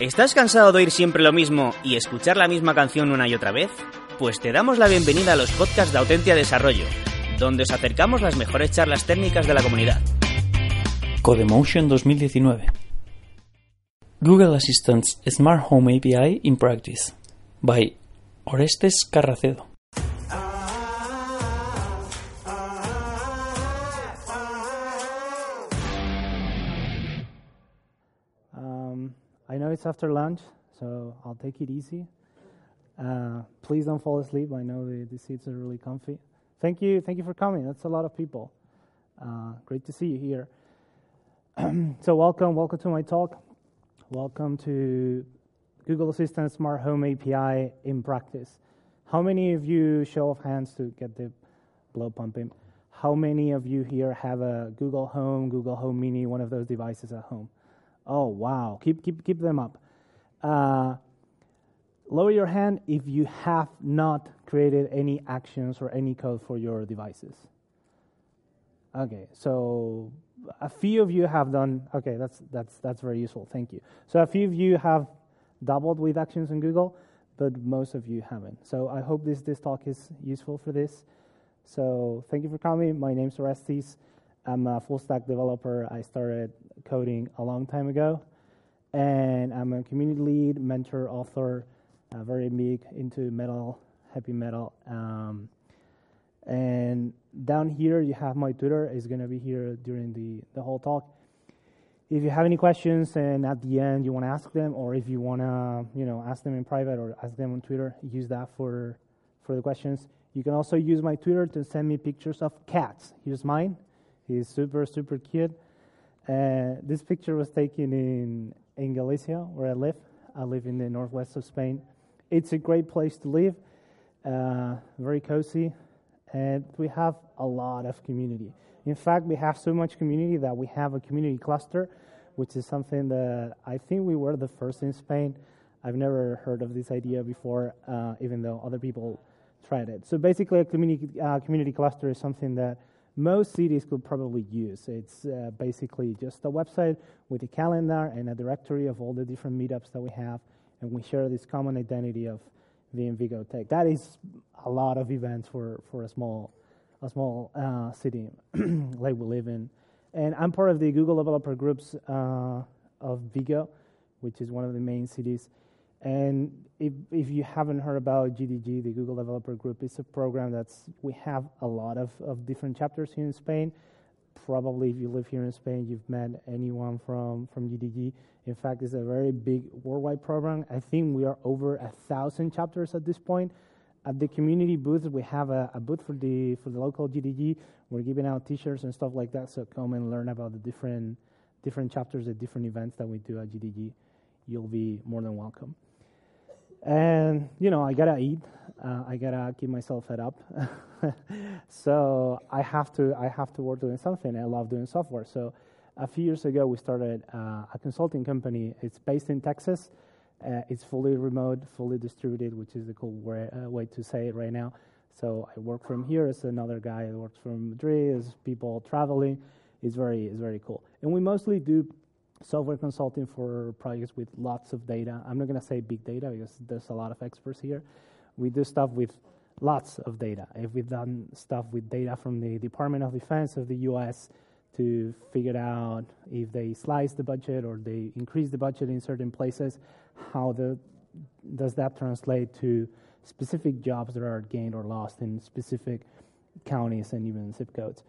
¿Estás cansado de oír siempre lo mismo y escuchar la misma canción una y otra vez? Pues te damos la bienvenida a los podcasts de Autentia Desarrollo, donde os acercamos las mejores charlas técnicas de la comunidad. Codemotion 2019 Google Assistant's Smart Home API in Practice by Orestes Carracedo know it's after lunch, so I'll take it easy. Uh, please don't fall asleep. I know the, the seats are really comfy. Thank you, thank you for coming. That's a lot of people. Uh, great to see you here. so welcome, welcome to my talk. Welcome to Google Assistant Smart Home API in practice. How many of you, show of hands to get the blow pumping, how many of you here have a Google Home, Google Home Mini, one of those devices at home? Oh, wow. Keep, keep, keep them up. Uh, lower your hand if you have not created any actions or any code for your devices. Okay, so a few of you have done. Okay, that's that's that's very useful. Thank you. So a few of you have doubled with actions on Google, but most of you haven't. So I hope this this talk is useful for this. So thank you for coming. My name's Orestes. I'm a full stack developer. I started coding a long time ago, and I'm a community lead, mentor, author, uh, very big into metal, heavy metal. Um, and down here, you have my Twitter. It's going to be here during the, the whole talk. If you have any questions and at the end you want to ask them, or if you want to, you know, ask them in private or ask them on Twitter, use that for for the questions. You can also use my Twitter to send me pictures of cats. Here's mine. He's super super cute. Uh, this picture was taken in in Galicia, where I live. I live in the northwest of Spain. It's a great place to live. Uh, very cozy, and we have a lot of community. In fact, we have so much community that we have a community cluster, which is something that I think we were the first in Spain. I've never heard of this idea before, uh, even though other people tried it. So basically, a community uh, community cluster is something that most cities could probably use. It's uh, basically just a website with a calendar and a directory of all the different meetups that we have, and we share this common identity of VM Vigo Tech. That is a lot of events for, for a small a small uh, city like we live in. And I'm part of the Google developer groups uh, of Vigo, which is one of the main cities. And if, if you haven't heard about GDG, the Google Developer Group, it's a program that's we have a lot of, of different chapters here in Spain. Probably, if you live here in Spain, you've met anyone from from GDG. In fact, it's a very big worldwide program. I think we are over a thousand chapters at this point. At the community booth, we have a, a booth for the for the local GDG. We're giving out T-shirts and stuff like that. So come and learn about the different different chapters, the different events that we do at GDG. You'll be more than welcome. And you know, I gotta eat. Uh, I gotta keep myself fed up. so I have to. I have to work doing something. I love doing software. So a few years ago, we started uh, a consulting company. It's based in Texas. Uh, it's fully remote, fully distributed, which is a cool way, uh, way to say it right now. So I work from here as another guy who works from Madrid, as people traveling. It's very, it's very cool. And we mostly do software consulting for projects with lots of data. I'm not going to say big data because there's a lot of experts here. We do stuff with lots of data. If we've done stuff with data from the Department of Defense of the US to figure out if they slice the budget or they increase the budget in certain places, how the, does that translate to specific jobs that are gained or lost in specific counties and even zip codes.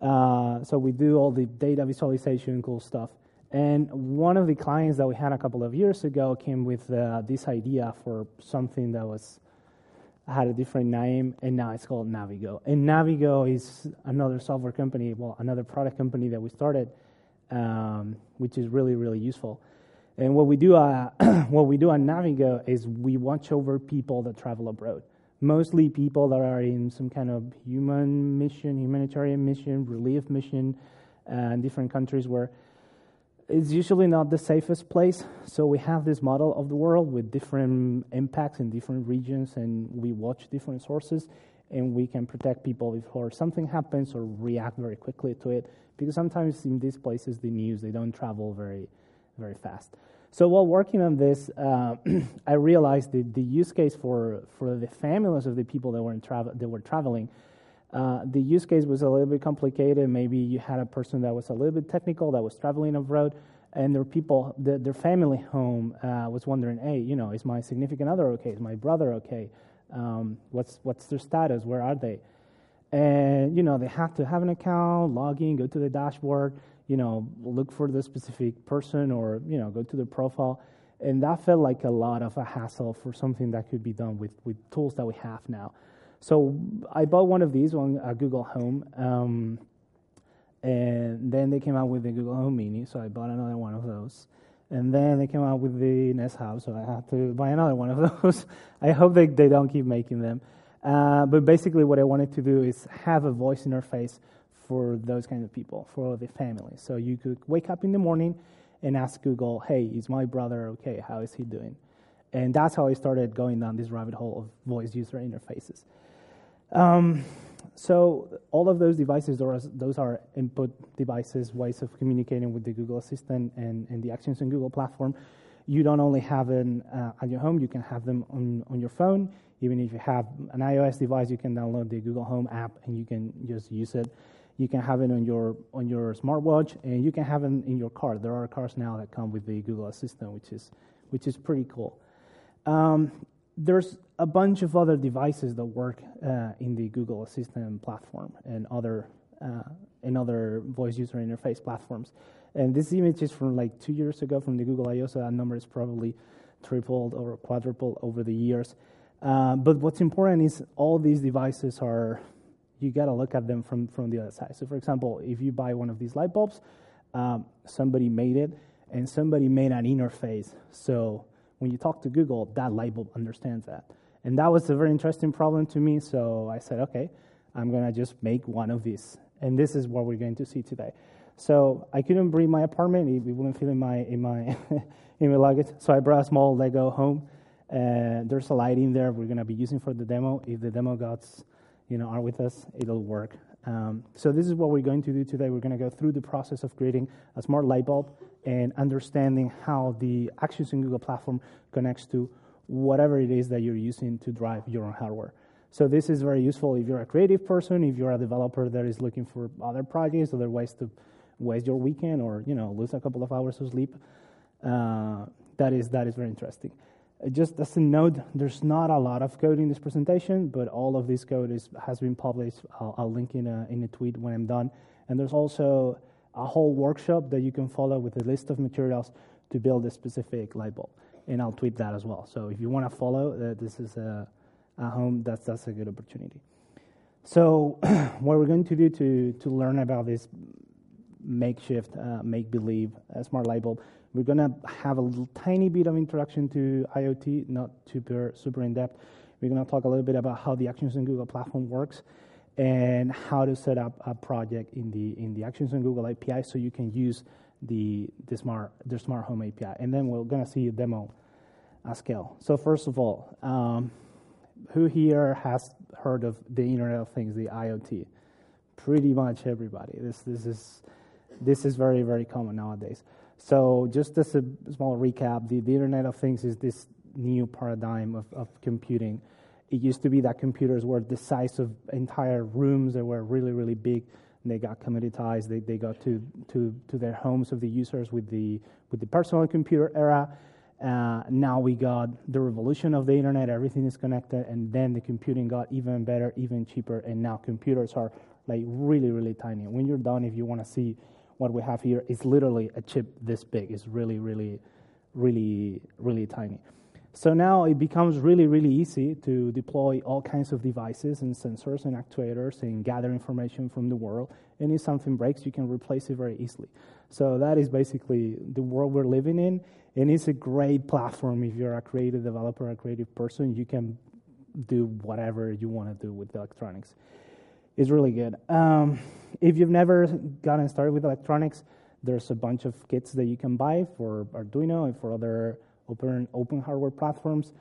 Uh, so we do all the data visualization, cool stuff. And one of the clients that we had a couple of years ago came with uh, this idea for something that was had a different name, and now it's called Navigo. And Navigo is another software company, well, another product company that we started, um, which is really, really useful. And what we do, uh, what we do at Navigo is we watch over people that travel abroad. Mostly people that are in some kind of human mission, humanitarian mission, relief mission, uh, in different countries where it's usually not the safest place. So we have this model of the world with different impacts in different regions, and we watch different sources, and we can protect people before something happens or react very quickly to it. Because sometimes in these places, the news they don't travel very, very fast. So while working on this, uh, I realized that the use case for, for the families of the people that were, in travel, that were traveling, uh, the use case was a little bit complicated. Maybe you had a person that was a little bit technical that was traveling abroad, and their people, the, their family home uh, was wondering, hey, you know, is my significant other okay? Is my brother okay? Um, what's what's their status? Where are they? And you know, they have to have an account, log in, go to the dashboard you know, look for the specific person or, you know, go to the profile. And that felt like a lot of a hassle for something that could be done with, with tools that we have now. So I bought one of these on uh, Google Home. Um, and then they came out with the Google Home Mini, so I bought another one of those. And then they came out with the Nest Hub, so I had to buy another one of those. I hope they, they don't keep making them. Uh, but basically, what I wanted to do is have a voice interface for those kind of people, for the family. So you could wake up in the morning and ask Google, hey, is my brother okay? How is he doing? And that's how I started going down this rabbit hole of voice user interfaces. Um, so all of those devices, those are input devices, ways of communicating with the Google Assistant and, and the Actions on Google platform. You don't only have them uh, at your home, you can have them on, on your phone. Even if you have an iOS device, you can download the Google Home app and you can just use it you can have it on your on your smartwatch, and you can have it in your car. There are cars now that come with the Google Assistant, which is which is pretty cool. Um, there's a bunch of other devices that work uh, in the Google Assistant platform and other uh, and other voice user interface platforms. And this image is from like two years ago from the Google I/O, so that number is probably tripled or quadrupled over the years. Uh, but what's important is all these devices are you got to look at them from, from the other side. So, for example, if you buy one of these light bulbs, um, somebody made it and somebody made an interface. So, when you talk to Google, that light bulb understands that. And that was a very interesting problem to me. So, I said, okay, I'm going to just make one of these. And this is what we're going to see today. So, I couldn't bring my apartment, it, wouldn't fit in my, in, my, in my luggage. So, I brought a small Lego home. There's a light in there we're going to be using for the demo. If the demo gods, you know, are with us, it'll work. Um, so this is what we're going to do today. We're going to go through the process of creating a smart light bulb and understanding how the Actions on Google platform connects to whatever it is that you're using to drive your own hardware. So this is very useful if you're a creative person, if you're a developer that is looking for other projects, other ways to waste your weekend or you know lose a couple of hours of sleep. Uh, that is that is very interesting. Uh, just as a note, there's not a lot of code in this presentation, but all of this code is, has been published. I'll, I'll link in a, in a tweet when I'm done. And there's also a whole workshop that you can follow with a list of materials to build a specific light bulb. And I'll tweet that as well. So if you want to follow, uh, this is a, a home, that's, that's a good opportunity. So what we're going to do to, to learn about this makeshift, uh, make-believe uh, smart light bulb we're going to have a little, tiny bit of introduction to IoT, not super, super in depth. We're going to talk a little bit about how the Actions on Google platform works and how to set up a project in the in the Actions on Google API so you can use the the smart the smart home API. And then we're going to see a demo at scale. So first of all, um, who here has heard of the Internet of Things, the IoT? Pretty much everybody. This this is this is very very common nowadays. So, just as a small recap, the, the Internet of Things is this new paradigm of, of computing. It used to be that computers were the size of entire rooms, they were really, really big. And They got commoditized. They, they got to, to, to their homes of the users with the, with the personal computer era. Uh, now we got the revolution of the internet, everything is connected, and then the computing got even better, even cheaper, and now computers are like really, really tiny. When you're done, if you want to see what we have here is literally a chip this big. It's really, really, really, really tiny. So now it becomes really, really easy to deploy all kinds of devices and sensors and actuators and gather information from the world. And if something breaks, you can replace it very easily. So that is basically the world we're living in. and it's a great platform if you're a creative developer, a creative person. You can do whatever you want to do with electronics. It's really good. Um, if you've never gotten started with electronics, there's a bunch of kits that you can buy for Arduino and for other open open hardware platforms.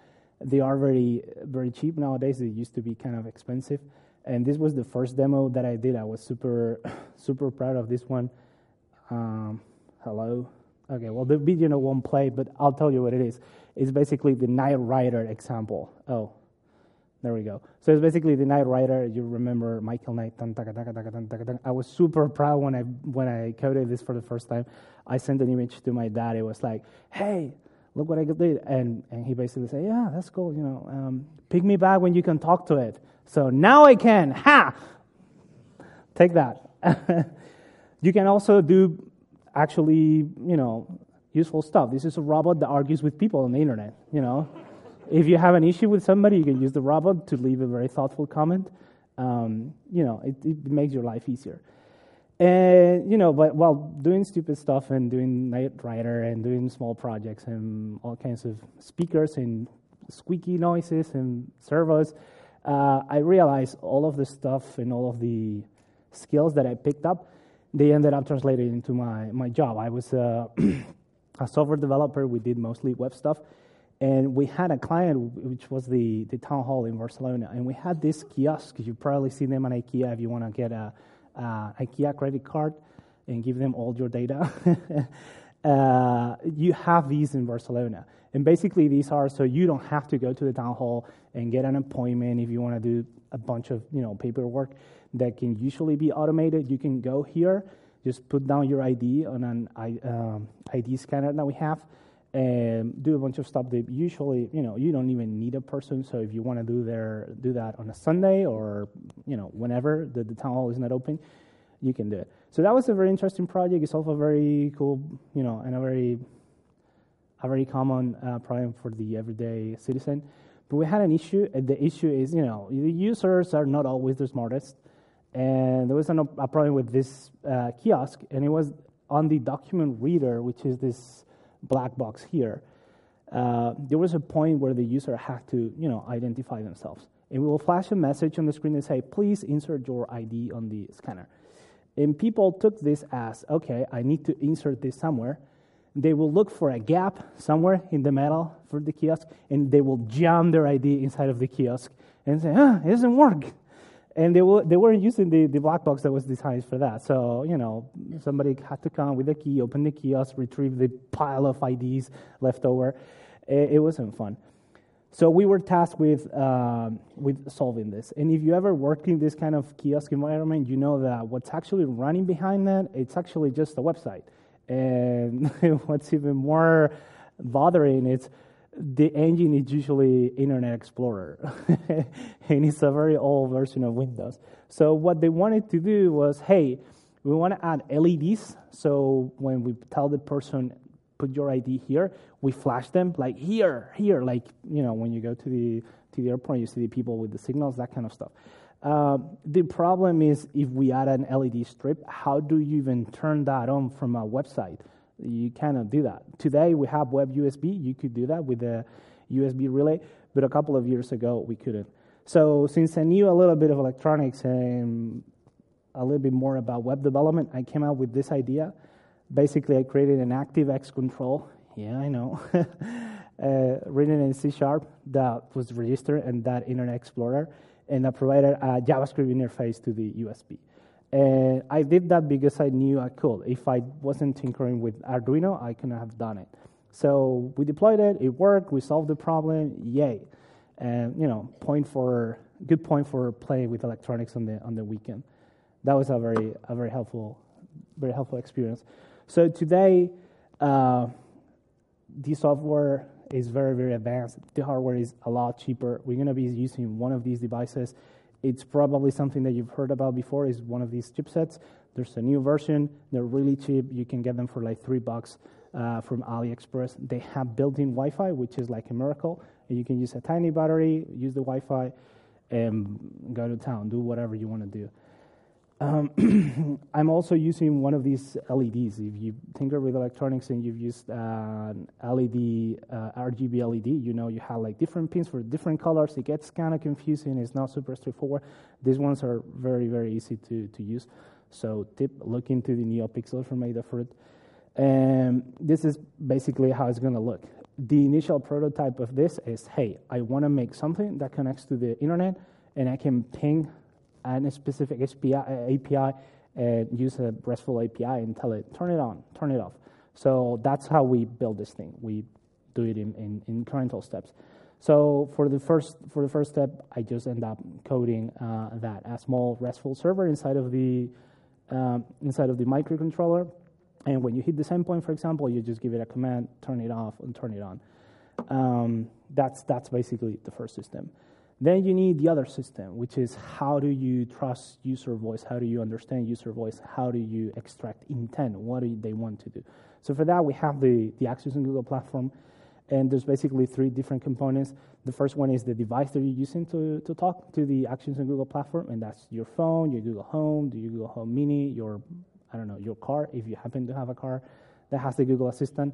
They are very very cheap nowadays. They used to be kind of expensive. And this was the first demo that I did. I was super super proud of this one. Um, hello. Okay, well the video won't play, but I'll tell you what it is. It's basically the Knight Rider example. Oh, there we go. So it's basically the Knight Rider. You remember Michael Knight. I was super proud when I when I coded this for the first time. I sent an image to my dad. It was like, "Hey, look what I did," and and he basically said, "Yeah, that's cool. You know, um, pick me back when you can talk to it." So now I can. Ha! Take that. you can also do actually, you know, useful stuff. This is a robot that argues with people on the internet. You know. If you have an issue with somebody, you can use the robot to leave a very thoughtful comment. Um, you know, it, it, makes your life easier. And you know, but while doing stupid stuff and doing Knight Rider and doing small projects and all kinds of speakers and squeaky noises and servos, uh, I realized all of the stuff and all of the skills that I picked up, they ended up translated into my my job. I was uh, a software developer. We did mostly web stuff and we had a client, which was the, the town hall in Barcelona, and we had this kiosk. You probably see them on IKEA if you want to get a, a IKEA credit card and give them all your data. uh, you have these in Barcelona. And basically, these are so you don't have to go to the town hall and get an appointment if you want to do a bunch of you know paperwork that can usually be automated. You can go here, just put down your ID on an um, ID scanner that we have and do a bunch of stuff that usually, you know, you don't even need a person. So if you want to do there, do that on a Sunday or, you know, whenever the, the town hall is not open, you can do it. So that was a very interesting project. It's also very cool, you know, and a very, a very common uh, problem for the everyday citizen. But we had an issue, and the issue is, you know, the users are not always the smartest. And there was an, a problem with this uh, kiosk, and it was on the document reader, which is this black box here, uh, there was a point where the user had to, you know, identify themselves. And we will flash a message on the screen and say, please insert your ID on the scanner. And people took this as, okay, I need to insert this somewhere. They will look for a gap somewhere in the metal for the kiosk, and they will jam their ID inside of the kiosk and say, ah, it doesn't work and they, were, they weren't using the, the black box that was designed for that. So, you know, somebody had to come with a key, open the kiosk, retrieve the pile of IDs left over. It, it wasn't fun. So we were tasked with, um, with solving this. And if you ever worked in this kind of kiosk environment, you know that what's actually running behind that, it's actually just a website. And what's even more bothering is the engine is usually Internet Explorer, and it's a very old version of Windows. So what they wanted to do was, hey, we want to add LEDs. So when we tell the person put your ID here, we flash them like here, here, like you know when you go to the to the airport, you see the people with the signals, that kind of stuff. Uh, the problem is if we add an LED strip, how do you even turn that on from a website? You cannot do that. Today we have web USB. You could do that with a USB relay, but a couple of years ago we couldn't. So since I knew a little bit of electronics and a little bit more about web development, I came up with this idea. Basically, I created an ActiveX control. Yeah, I know. uh, written in C sharp that was registered in that Internet Explorer, and I provided a JavaScript interface to the USB. And I did that because I knew I could. If I wasn't tinkering with Arduino, I couldn't have done it. So we deployed it, it worked, we solved the problem, yay. And you know, point for good point for playing with electronics on the on the weekend. That was a very a very helpful very helpful experience. So today uh, the software is very, very advanced. The hardware is a lot cheaper. We're going to be using one of these devices it's probably something that you've heard about before is one of these chipsets. There's a new version. They're really cheap. You can get them for like three bucks uh, from AliExpress. They have built-in Wi-Fi, which is like a miracle. You can use a tiny battery, use the Wi-Fi, and go to town, do whatever you want to do. Um, I'm also using one of these LEDs. If you tinker with electronics and you've used uh, LED, uh, RGB LED, you know you have like different pins for different colors. It gets kind of confusing. It's not super straightforward. These ones are very, very easy to, to use. So tip, look into the NeoPixel from Adafruit. And this is basically how it's going to look. The initial prototype of this is, hey, I want to make something that connects to the internet and I can ping a specific API and use a RESTful API and tell it, turn it on, turn it off. So that's how we build this thing. We do it in, in, in incremental steps. So for the first for the first step, I just end up coding uh, that a small RESTful server inside of the um, inside of the microcontroller. And when you hit the send point, for example, you just give it a command, turn it off, and turn it on. Um, that's that's basically the first system. Then you need the other system, which is how do you trust user voice? How do you understand user voice? How do you extract intent? What do they want to do? So for that, we have the, the Actions on Google platform, and there's basically three different components. The first one is the device that you're using to, to talk to the Actions on Google platform, and that's your phone, your Google Home, your Google Home Mini, your, I don't know, your car, if you happen to have a car that has the Google Assistant.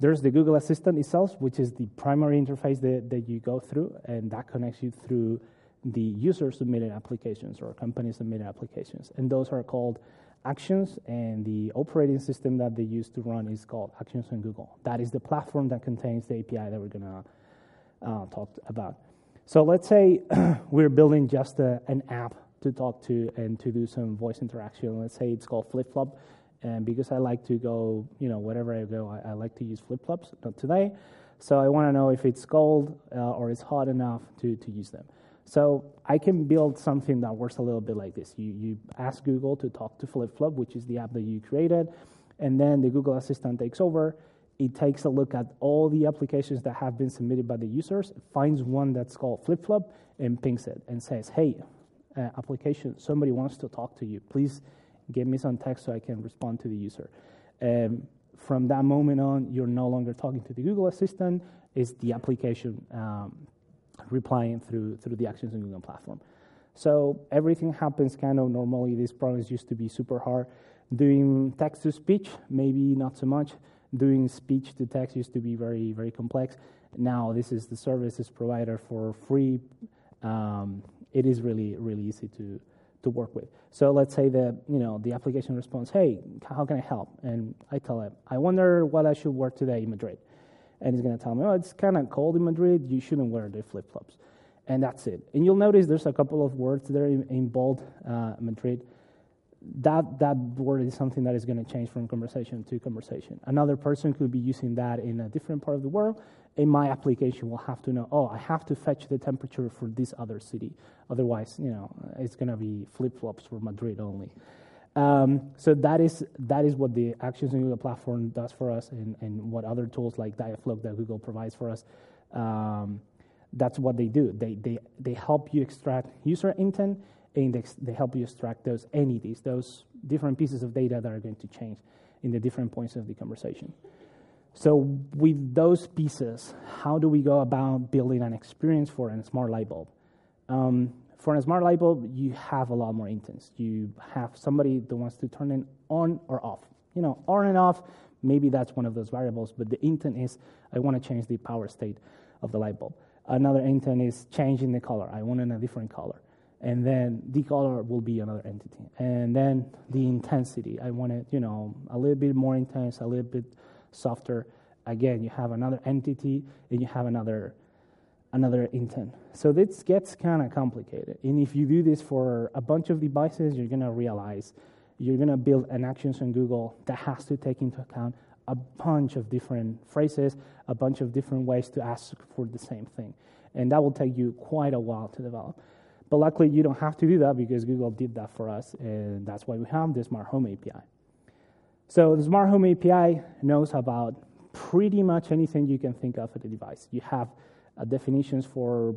There's the Google Assistant itself, which is the primary interface that, that you go through, and that connects you through the user submitted applications or company submitted applications. And those are called Actions, and the operating system that they use to run is called Actions on Google. That is the platform that contains the API that we're going to uh, talk about. So let's say we're building just a, an app to talk to and to do some voice interaction. Let's say it's called FlipFlop. And because I like to go, you know, wherever I go, I, I like to use flip flops. Not today. So I want to know if it's cold uh, or it's hot enough to, to use them. So I can build something that works a little bit like this. You, you ask Google to talk to FlipFlop, which is the app that you created, and then the Google Assistant takes over. It takes a look at all the applications that have been submitted by the users, finds one that's called FlipFlop, and pings it and says, hey, uh, application, somebody wants to talk to you. Please give me some text so I can respond to the user. Um, from that moment on, you're no longer talking to the Google Assistant, it's the application um, replying through, through the Actions on Google platform. So everything happens kind of normally. These programs used to be super hard. Doing text to speech, maybe not so much. Doing speech to text used to be very, very complex. Now this is the services provider for free. Um, it is really, really easy to, to work with. So let's say that you know the application responds, "Hey, how can I help?" And I tell it, "I wonder what I should wear today in Madrid," and he's going to tell me, "Oh, it's kind of cold in Madrid. You shouldn't wear the flip flops," and that's it. And you'll notice there's a couple of words there in, in bold, uh, Madrid that that word is something that is going to change from conversation to conversation. Another person could be using that in a different part of the world. In my application, will have to know, oh, I have to fetch the temperature for this other city. Otherwise, you know, it's going to be flip flops for Madrid only. Um, so that is that is what the Actions on Google platform does for us, and, and what other tools like Dialogflow that Google provides for us. Um, that's what they do. They they they help you extract user intent index, they help you extract those entities, those different pieces of data that are going to change in the different points of the conversation. So, with those pieces, how do we go about building an experience for a smart light bulb? Um, for a smart light bulb, you have a lot more intents. You have somebody that wants to turn it on or off. You know, on and off, maybe that's one of those variables, but the intent is I want to change the power state of the light bulb. Another intent is changing the color. I want it in a different color and then the color will be another entity. And then the intensity, I want it, you know, a little bit more intense, a little bit softer. Again, you have another entity and you have another another intent. So this gets kind of complicated. And if you do this for a bunch of devices, you're going to realize you're going to build an actions on Google that has to take into account a bunch of different phrases, a bunch of different ways to ask for the same thing. And that will take you quite a while to develop. But luckily, you don't have to do that because Google did that for us, and that's why we have the Smart Home API. So the Smart Home API knows about pretty much anything you can think of at the device. You have uh, definitions for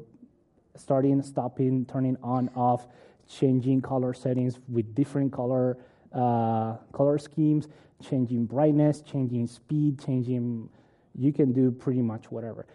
starting, stopping, turning on, off, changing color settings with different color uh, color schemes, changing brightness, changing speed, changing. You can do pretty much whatever.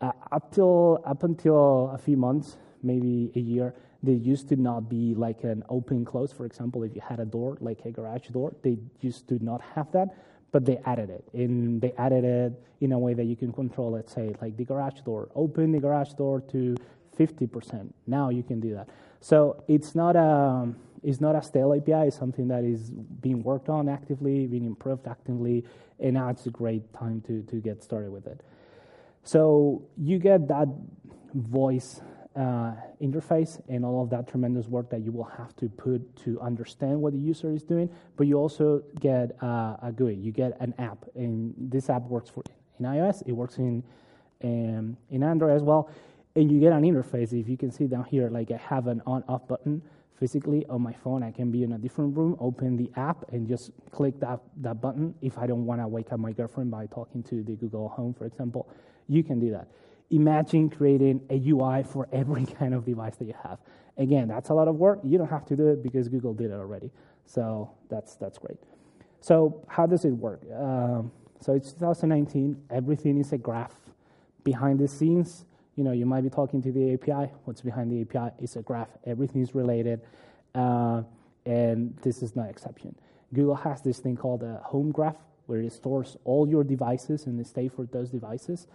Uh, up till up until a few months, maybe a year, They used to not be like an open close. For example, if you had a door, like a garage door, they used to not have that, but they added it. And they added it in a way that you can control it, say, like the garage door, open the garage door to 50%. Now you can do that. So it's not a, it's not a stale API, it's something that is being worked on actively, being improved actively, and now it's a great time to, to get started with it. So you get that voice uh, interface and all of that tremendous work that you will have to put to understand what the user is doing. But you also get uh, a GUI. You get an app, and this app works for in iOS. It works in um, in Android as well, and you get an interface. If you can see down here, like I have an on-off button physically on my phone. I can be in a different room, open the app, and just click that that button. If I don't want to wake up my girlfriend by talking to the Google Home, for example, you can do that imagine creating a UI for every kind of device that you have. Again, that's a lot of work. You don't have to do it because Google did it already. So that's, that's great. So, how does it work? Um, so, it's 2019. Everything is a graph. Behind the scenes, you know, you might be talking to the API. What's behind the API is a graph. Everything is related. Uh, and this is no exception. Google has this thing called a home graph where it stores all your devices and the state for those devices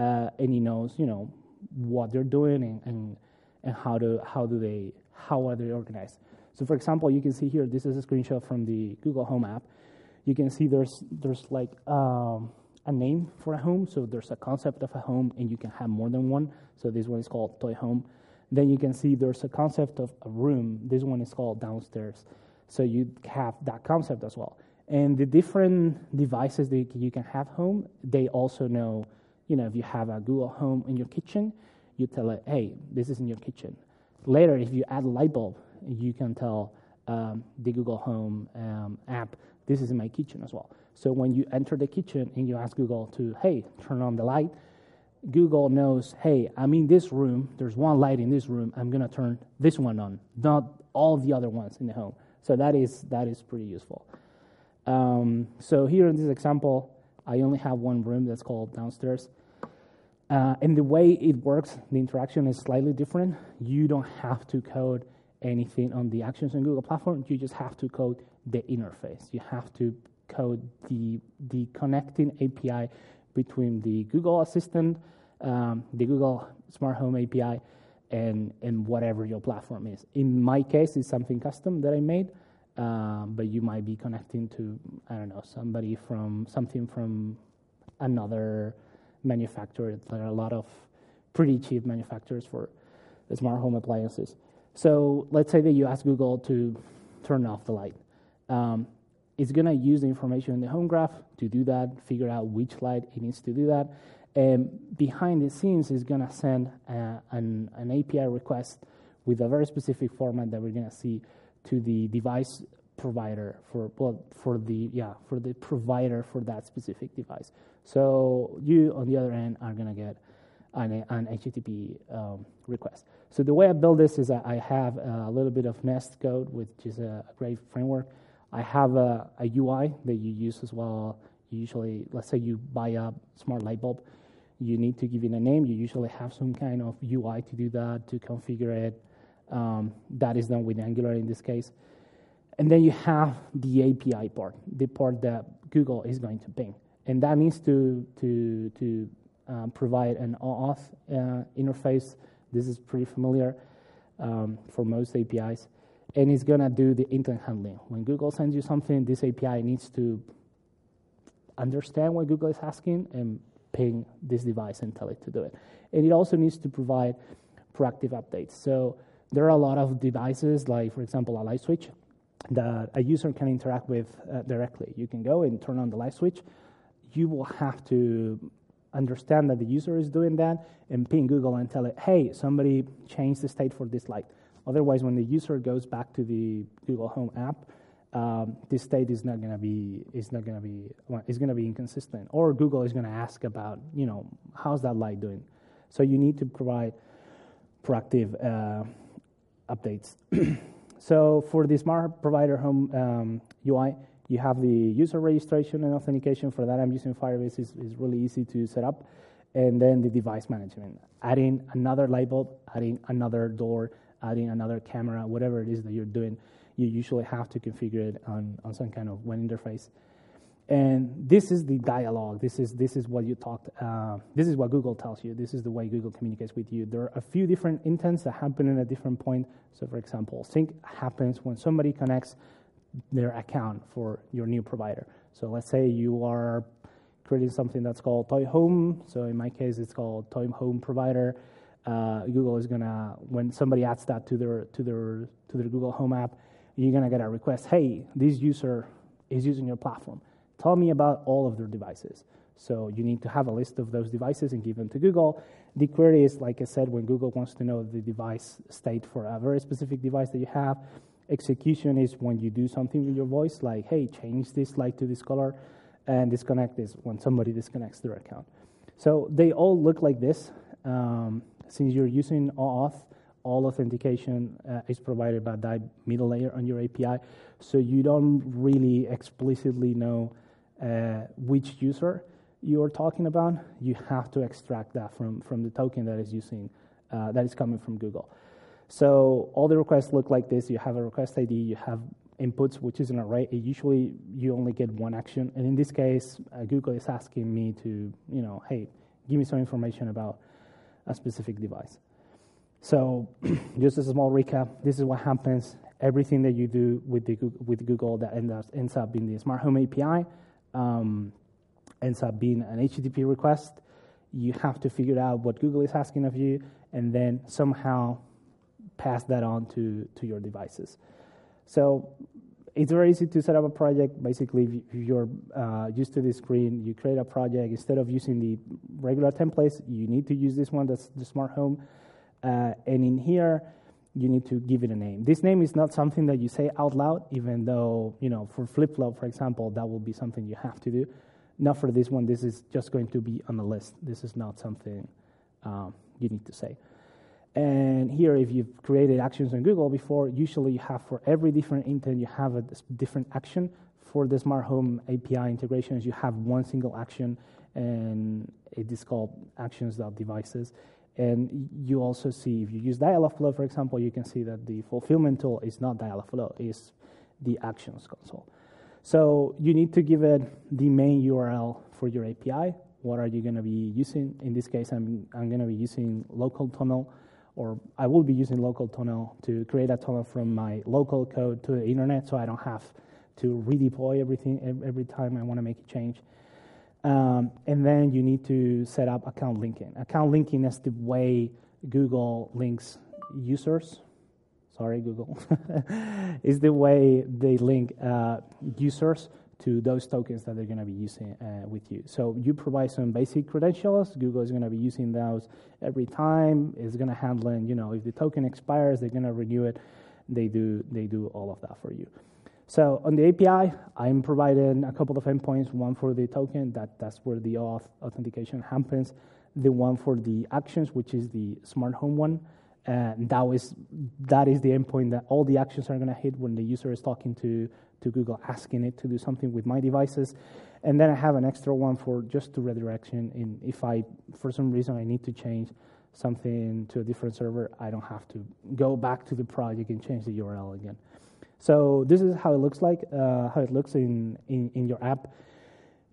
uh, and he knows, you know, what they're doing and, and, and how, to, how, do they, how are they organized. So, for example, you can see here, this is a screenshot from the Google Home app. You can see there's, there's like um, a name for a home. So, there's a concept of a home, and you can have more than one. So, this one is called Toy Home. Then you can see there's a concept of a room. This one is called Downstairs. So, you have that concept as well. And the different devices that you can have home, they also know you know, if you have a Google Home in your kitchen, you tell it, hey, this is in your kitchen. Later, if you add a light bulb, you can tell um, the Google Home um, app, this is in my kitchen as well. So when you enter the kitchen and you ask Google to, hey, turn on the light, Google knows, hey, I'm in this room, there's one light in this room, I'm going to turn this one on, not all the other ones in the home. So that is, that is pretty useful. Um, so here in this example, I only have one room that's called downstairs. Uh, and the way it works, the interaction is slightly different. You don't have to code anything on the Actions on Google platform. You just have to code the interface. You have to code the the connecting API between the Google Assistant, um, the Google Smart Home API, and and whatever your platform is. In my case, it's something custom that I made, um, but you might be connecting to I don't know somebody from something from another manufacturer. There are a lot of pretty cheap manufacturers for smart home appliances. So let's say that you ask Google to turn off the light. Um, it's going to use the information in the home graph to do that, figure out which light it needs to do that. And behind the scenes, it's going to send a, an, an API request with a very specific format that we're going to see to the device provider for well for the yeah for the provider for that specific device. So you on the other end are gonna get an, an HTTP um, request. So the way I build this is I have a little bit of Nest code, which is a, great framework. I have a, a UI that you use as well. Usually, let's say you buy a smart light bulb, you need to give it a name. You usually have some kind of UI to do that, to configure it. Um, that is done with Angular in this case. And then you have the API part, the part that Google is going to ping. And that needs to, to, to um, provide an OAuth uh, interface. This is pretty familiar um, for most APIs. And it's going to do the intent handling. When Google sends you something, this API needs to understand what Google is asking and ping this device and tell it to do it. And it also needs to provide proactive updates. So there are a lot of devices, like, for example, a light switch, that a user can interact with uh, directly. You can go and turn on the light switch. You will have to understand that the user is doing that and ping Google and tell it, hey, somebody changed the state for this light. Otherwise, when the user goes back to the Google Home app, um, this state is not going to be is not going to be well, is going to be inconsistent, or Google is going to ask about you know how's that light doing. So you need to provide proactive uh, updates. So for the smart provider home um, UI, you have the user registration and authentication. For that, I'm using Firebase. is really easy to set up. And then the device management, adding another light bulb, adding another door, adding another camera, whatever it is that you're doing, you usually have to configure it on, on some kind of web interface. And this is the dialogue. This is this is what you talked. Uh, this is what Google tells you. This is the way Google communicates with you. There are a few different intents that happen in a different point. So, for example, sync happens when somebody connects their account for your new provider. So, let's say you are creating something that's called Toy Home. So, in my case, it's called Toy Home Provider. Uh, Google is gonna when somebody adds that to their to their to their Google Home app, you're gonna get a request. Hey, this user is using your platform Tell me about all of their devices. So you need to have a list of those devices and give them to Google. The query is, like I said, when Google wants to know the device state for a very specific device that you have. Execution is when you do something with your voice, like, hey, change this light to this color. And disconnect is when somebody disconnects their account. So they all look like this. Um, since you're using OAuth, all authentication uh, is provided by that middle layer on your API. So you don't really explicitly know uh, which user you are talking about, you have to extract that from, from the token that is using uh, that is coming from Google. So all the requests look like this. You have a request ID, you have inputs, which is an array. It usually you only get one action, and in this case, uh, Google is asking me to, you know, hey, give me some information about a specific device. So, just a small recap. This is what happens. Everything that you do with the with Google that ends up, ends up the Smart Home API um, ends up being an HTTP request. You have to figure out what Google is asking of you and then somehow pass that on to, to your devices. So it's very easy to set up a project. Basically, if you're uh, used to this screen, you create a project. Instead of using the regular templates, you need to use this one that's the smart home. Uh, and in here, you need to give it a name. This name is not something that you say out loud, even though, you know, for flip flop, for example, that will be something you have to do. Not for this one, this is just going to be on the list. This is not something um, you need to say. And here, if you've created actions on Google before, usually you have for every different intent, you have a different action. For the smart home API integrations, you have one single action, and it is called actions.devices. And you also see, if you use Dialogflow, for example, you can see that the fulfillment tool is not Dialogflow, it's the Actions console. So you need to give it the main URL for your API. What are you going to be using? In this case, I'm, I'm going to be using local tunnel, or I will be using local tunnel to create a tunnel from my local code to the internet so I don't have to redeploy everything every time I want to make a change. Um, and then you need to set up account linking. Account linking is the way Google links users. Sorry, Google. is the way they link uh, users to those tokens that they're going to be using uh, with you. So you provide some basic credentials. Google is going to be using those every time. It's going to handle, you know, if the token expires, they're going to renew it. They do they do all of that for you. So on the API, I'm providing a couple of endpoints, one for the token, that, that's where the auth authentication happens, the one for the actions, which is the smart home one. And that is, that is the endpoint that all the actions are going to hit when the user is talking to, to Google, asking it to do something with my devices. And then I have an extra one for just to redirection. In if I, for some reason, I need to change something to a different server, I don't have to go back to the project and change the URL again. So this is how it looks like, uh, how it looks in, in, in, your app.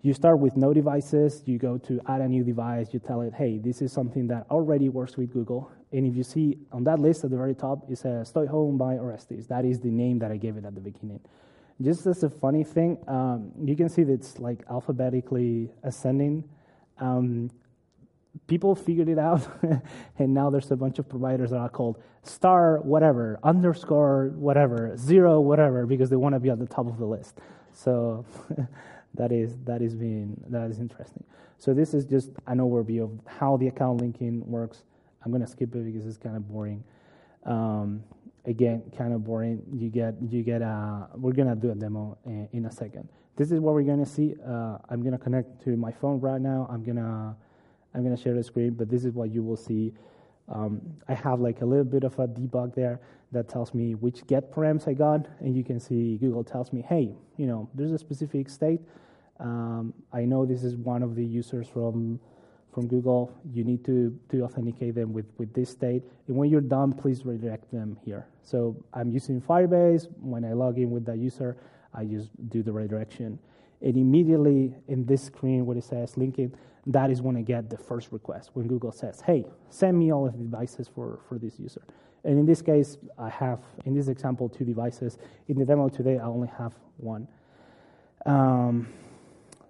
You start with no devices, you go to add a new device, you tell it, hey, this is something that already works with Google. And if you see on that list at the very top, it says Toy Home by Orestes. That is the name that I gave it at the beginning. Just as a funny thing, um, you can see that it's like alphabetically ascending. Um, people figured it out, and now there's a bunch of providers that are called star whatever, underscore whatever, zero whatever, because they want to be at the top of the list. So that is that is being that is interesting. So this is just an overview of how the account linking works. I'm going to skip it because it's kind of boring. Um, again, kind of boring. You get you get a. We're going to do a demo in, in, a second. This is what we're going to see. Uh, I'm going to connect to my phone right now. I'm going to I'm to share the screen, but this is what you will see. Um, I have like a little bit of a debug there that tells me which get params I got, and you can see Google tells me, hey, you know, there's a specific state. Um, I know this is one of the users from from Google. You need to, to authenticate them with, with this state. And when you're done, please redirect them here. So I'm using Firebase. When I log in with that user, I just do the redirection. And immediately in this screen where it says linking, that is when I get the first request. When Google says, hey, send me all of the devices for, for this user. And in this case, I have, in this example, two devices. In the demo today, I only have one. Um,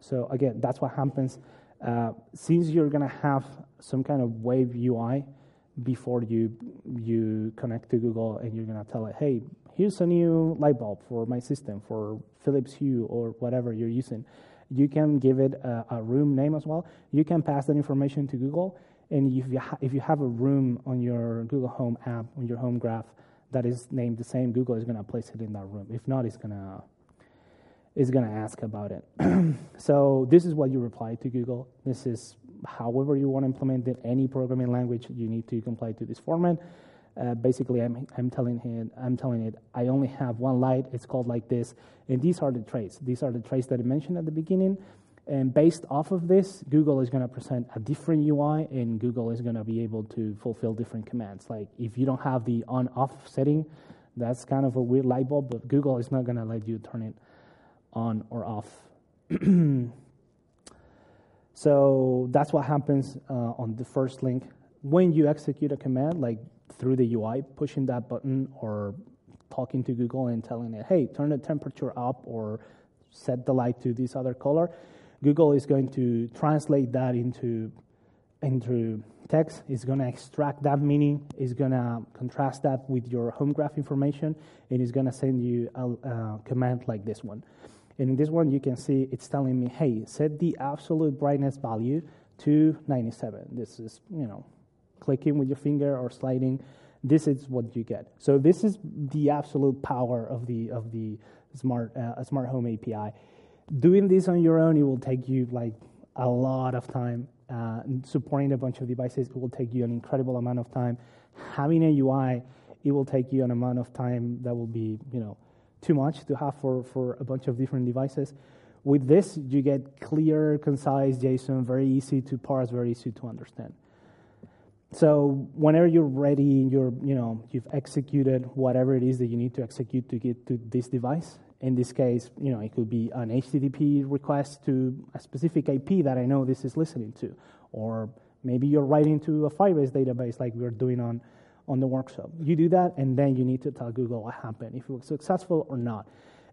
so again, that's what happens. Uh, since you're going to have some kind of wave UI before you you connect to Google and you're going to tell it, hey, here's a new light bulb for my system for Philips Hue or whatever you're using. You can give it a, a room name as well. You can pass that information to Google, and if you ha- if you have a room on your Google Home app on your home graph that is named the same, Google is going to place it in that room. If not, it's going to is going to ask about it. so this is what you reply to Google. This is however you want to implement it. Any programming language, you need to comply to this format. Uh, basically, I'm, I'm telling him, I'm telling it, I only have one light. It's called like this, and these are the traits. These are the traits that I mentioned at the beginning. And based off of this, Google is going to present a different UI, and Google is going to be able to fulfill different commands. Like if you don't have the on-off setting, that's kind of a weird light bulb, but Google is not going to let you turn it on or off. so that's what happens uh, on the first link. When you execute a command, like through the UI, pushing that button or talking to Google and telling it, hey, turn the temperature up or set the light to this other color, Google is going to translate that into, into text, It's going to extract that meaning, It's going to contrast that with your home graph information, and it's going to send you a, a command like this one. And in this one, you can see it's telling me, hey, set the absolute brightness value to 97. This is, you know, clicking with your finger or sliding. This is what you get. So this is the absolute power of the of the smart uh, smart home API. Doing this on your own, it will take you like a lot of time. Uh, supporting a bunch of devices, it will take you an incredible amount of time. Having a UI, it will take you an amount of time that will be, you know, too much to have for, for a bunch of different devices. With this, you get clear, concise JSON, very easy to parse, very easy to understand. So whenever you're ready, you're you know you've executed whatever it is that you need to execute to get to this device. In this case, you know it could be an HTTP request to a specific IP that I know this is listening to, or maybe you're writing to a Firebase database like we're doing on on the workshop. You do that, and then you need to tell Google what happened, if it was successful or not.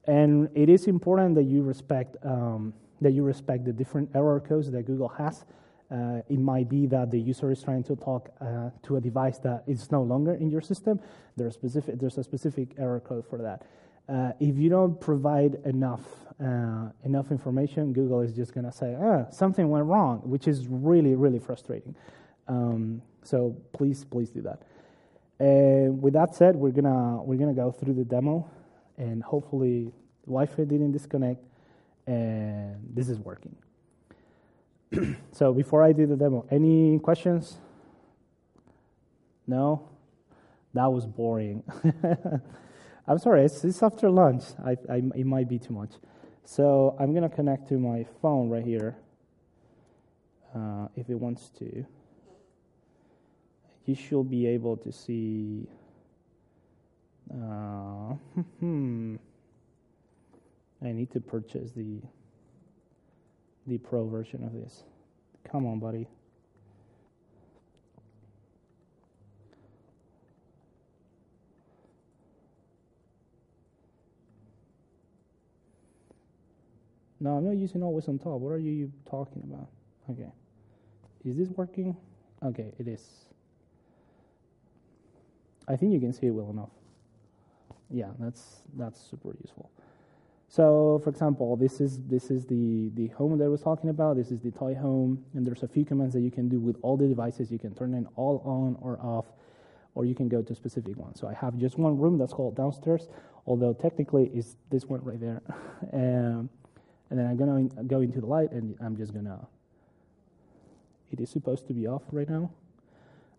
And it is important that you respect um, that you respect the different error codes that Google has. Uh, it might be that the user is trying to talk uh, to a device that is no longer in your system. There's specific there's a specific error code for that. Uh, if you don't provide enough uh, enough information, Google is just going to say, ah, something went wrong, which is really really frustrating. Um, so please please do that. And with that said, we're gonna we're gonna go through the demo, and hopefully Wi-Fi didn't disconnect, and this is working. so before I do the demo, any questions? No, that was boring. I'm sorry, it's, it's after lunch. I, I, it might be too much. So I'm gonna connect to my phone right here, uh, if it wants to you should be able to see. Uh, hmm. I need to purchase the the pro version of this. Come on, buddy. No, I'm not using always on top. What are you talking about? Okay. Is this working? Okay, it is. I think you can see it well enough. Yeah, that's that's super useful. So, for example, this is this is the the home that I was talking about. This is the toy home, and there's a few commands that you can do with all the devices. You can turn it all on or off, or you can go to specific ones. So I have just one room that's called downstairs, although technically is this one right there. um, and then I'm gonna go into the light, and I'm just gonna. It is supposed to be off right now.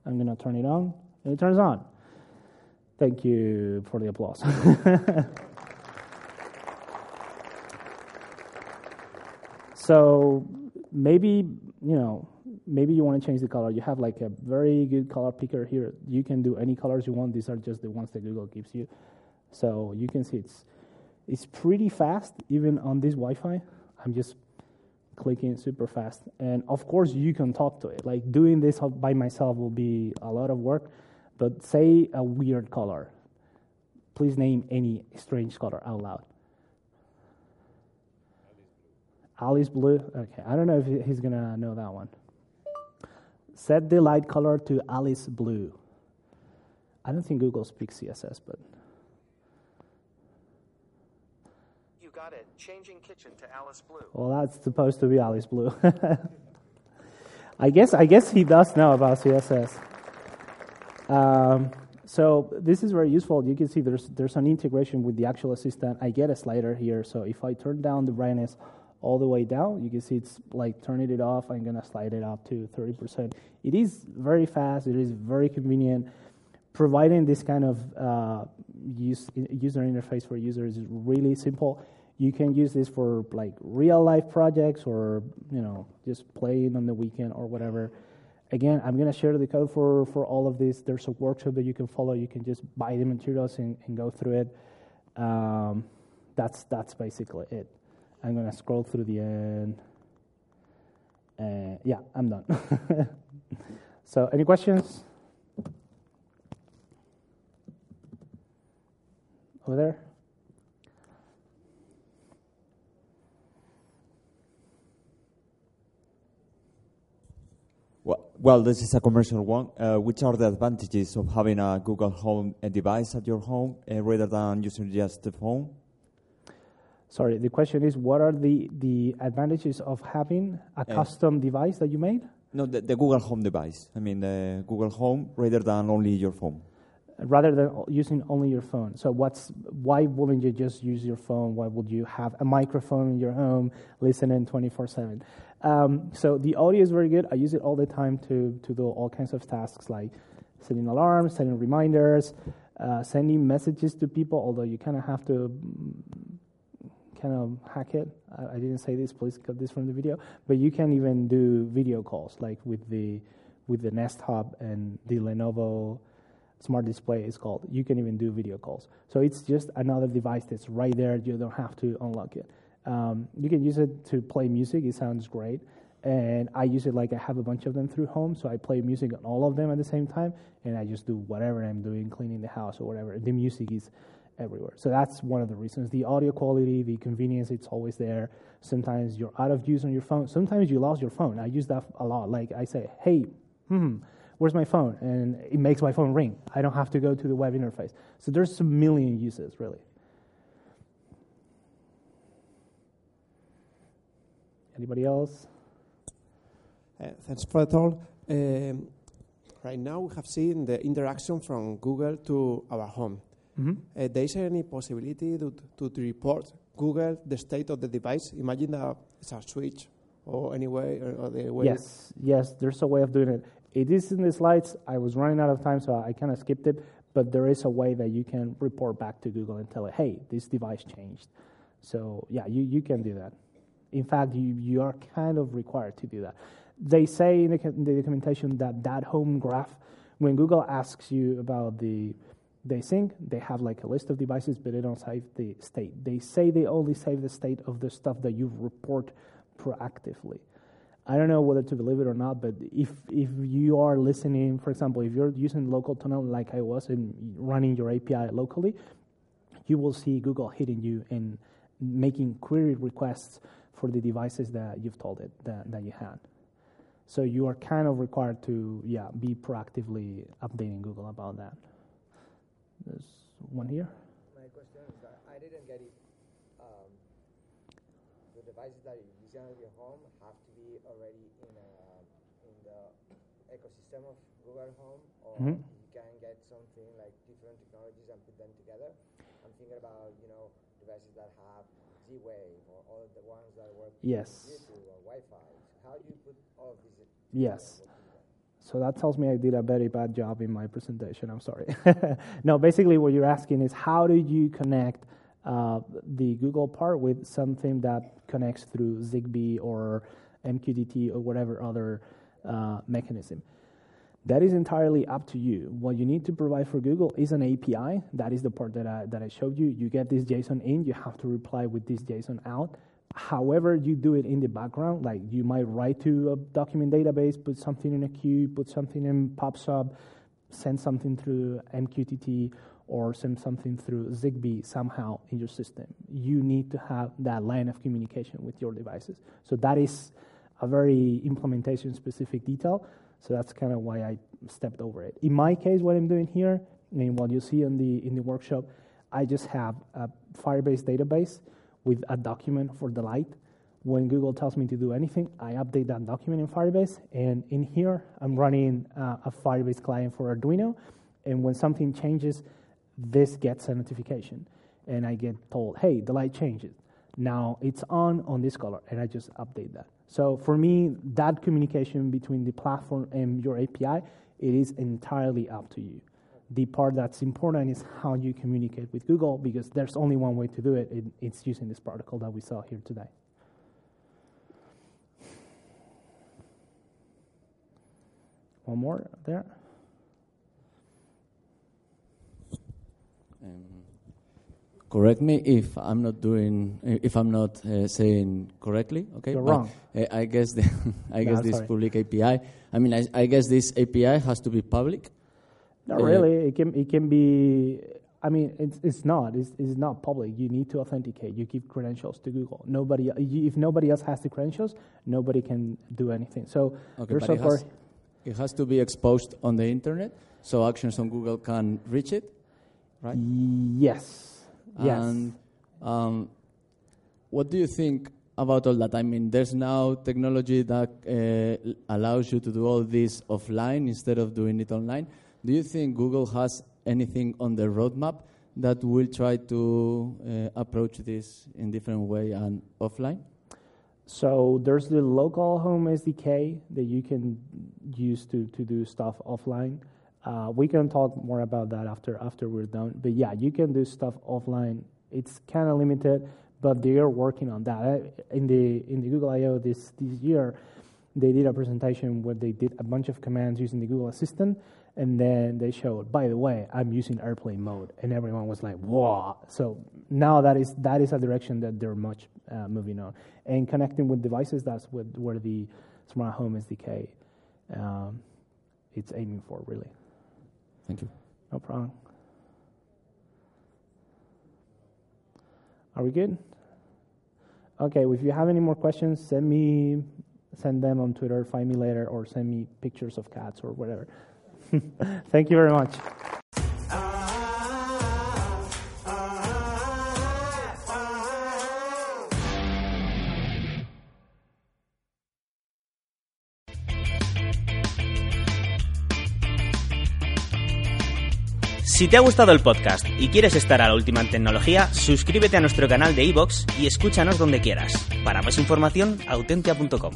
I'm gonna turn it on, and it turns on. Thank you for the applause. so maybe, you know, maybe you want to change the color. You have like a very good color picker here. You can do any colors you want. These are just the ones that Google gives you. So you can see it's it's pretty fast even on this Wi-Fi. I'm just clicking super fast. And of course you can talk to it. Like doing this by myself will be a lot of work, but say a weird color. Please name any strange color out loud. Alice blue. Okay, I don't know if he's gonna know that one. Set the light color to Alice blue. I don't think Google speaks CSS, but you got it. Changing kitchen to Alice blue. Well, that's supposed to be Alice blue. I guess I guess he does know about CSS. Um, so this is very useful. You can see there's there's an integration with the actual assistant. I get a slider here, so if I turn down the brightness all the way down. You can see it's like turning it off. I'm gonna slide it up to 30%. It is very fast. It is very convenient. Providing this kind of uh, use, user interface for users is really simple. You can use this for like real life projects or you know just playing on the weekend or whatever. Again, I'm gonna share the code for for all of this. There's a workshop that you can follow. You can just buy the materials and, and go through it. Um, that's that's basically it. I'm going to scroll through the end. Uh, yeah, I'm done. so, any questions? Over there? Well, this is a commercial one. Uh, which are the advantages of having a Google Home device at your home uh, rather than using just the phone? Sorry, the question is what are the, the advantages of having a uh, custom device that you made? No, the, the, Google Home device. I mean, the Google Home rather than only your phone. Rather than using only your phone. So, what's why wouldn't you just use your phone? Why would you have a microphone in your home, listening 24 7? Um, so, the audio is very good. I use it all the time to, to do all kinds of tasks like setting alarms, setting reminders, uh, sending messages to people, although you kind of have to kind of hack it. I, I, didn't say this, please cut this from the video. But you can even do video calls, like with the with the Nest Hub and the Lenovo Smart Display is called. You can even do video calls. So it's just another device that's right there. You don't have to unlock it. Um, you can use it to play music. It sounds great. And I use it like I have a bunch of them through home, so I play music on all of them at the same time, and I just do whatever I'm doing, cleaning the house or whatever. The music is everywhere. So that's one of the reasons. The audio quality, the convenience, it's always there. Sometimes you're out of use on your phone. Sometimes you lost your phone. I use that a lot. Like I say, hey, hmm, where's my phone? And it makes my phone ring. I don't have to go to the web interface. So there's a million uses, really. Anybody else? Uh, thanks for the talk. Um, right now, we have seen the interaction from Google to our home. Mm-hmm. Uh, there is any possibility to, to, to, report Google the state of the device? Imagine that it's a switch or any way or, the way. Yes, yes, there's a way of doing it. It is in the slides. I was running out of time, so I kind of skipped it. But there is a way that you can report back to Google and tell it, hey, this device changed. So yeah, you, you can do that. In fact, you, you are kind of required to do that. They say in the, in the documentation that that home graph, when Google asks you about the they sync, they have like a list of devices, but they don't save the state. They say they only save the state of the stuff that you report proactively. I don't know whether to believe it or not, but if if you are listening, for example, if you're using local tunnel like I was and running your API locally, you will see Google hitting you and making query requests for the devices that you've told it that, that you had. So you are kind of required to yeah be proactively updating Google about that. There's one here. My question is that I didn't get it. Um, the devices that you use at your home have to be already in a, in the ecosystem of Google Home, or mm-hmm. you can get something like different technologies and put them together. I'm thinking about you know devices that have Z-Wave or all the ones that work yes. YouTube or Wi-Fi. How do you put all of these? Yes. So that tells me I did a very bad job in my presentation. I'm sorry. no, basically, what you're asking is how do you connect uh, the Google part with something that connects through Zigbee or MQTT or whatever other uh, mechanism. That is entirely up to you. What you need to provide for Google is an API. That is the part that I, that I showed you. You get this JSON in, you have to reply with this JSON out. However, you do it in the background, like you might write to a document database, put something in a queue, put something in PubSub, send something through MQTT, or send something through Zigbee somehow in your system. You need to have that line of communication with your devices. So that is a very implementation specific detail so that's kind of why I stepped over it. In my case, what I'm doing here, and what you see in the in the workshop, I just have a Firebase database with a document for the light. When Google tells me to do anything, I update that document in Firebase, and in here I'm running uh, a Firebase client for Arduino. And when something changes, this gets a notification, and I get told, "Hey, the light changes. Now it's on on this color," and I just update that. So for me, that communication between the platform and your API, it is entirely up to you. The part that's important is how you communicate with Google because there's only one way to do it. it's using this protocol that we saw here today. One more there. Correct me if I'm not doing if I'm not uh, saying correctly. Okay, you're but, wrong. Uh, I guess the, I guess this sorry. public API. I mean, I, I, guess this API has to be public. Not uh, really. It can it can be. I mean, it's it's not. It's, it's not public. You need to authenticate. You give credentials to Google. Nobody, if nobody else has the credentials, nobody can do anything. So okay, but it has, it has to be exposed on the internet, so actions on Google can reach it, right? Yes. Yes. And um, what do you think about all that? I mean, there's now technology that uh, allows you to do all this offline instead of doing it online. Do you think Google has anything on the roadmap that will try to uh, approach this in different way and offline? So there's the local home SDK that you can use to, to do stuff offline. Uh, we can talk more about that after after we're done. But yeah, you can do stuff offline. It's kind of limited, but they are working on that. In the in the Google I/O this this year, they did a presentation where they did a bunch of commands using the Google Assistant, and then they showed, by the way, I'm using airplane mode, and everyone was like, "Wow!" So now that is that is a direction that they're much uh, moving on, and connecting with devices. That's what, where the smart home SDK um, it's aiming for, really. Thank you. No problem. Are we good? Okay, if you have any more questions, send me send them on Twitter, find me later, or send me pictures of cats or whatever. Thank you very much. Si te ha gustado el podcast y quieres estar a la última en tecnología, suscríbete a nuestro canal de iVoox y escúchanos donde quieras. Para más información, autentia.com.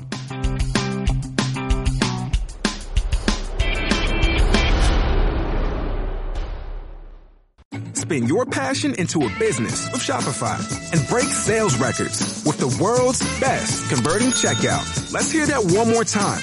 Spin your passion into a business with Shopify and break sales records with the world's best converting checkout. Let's hear that one more time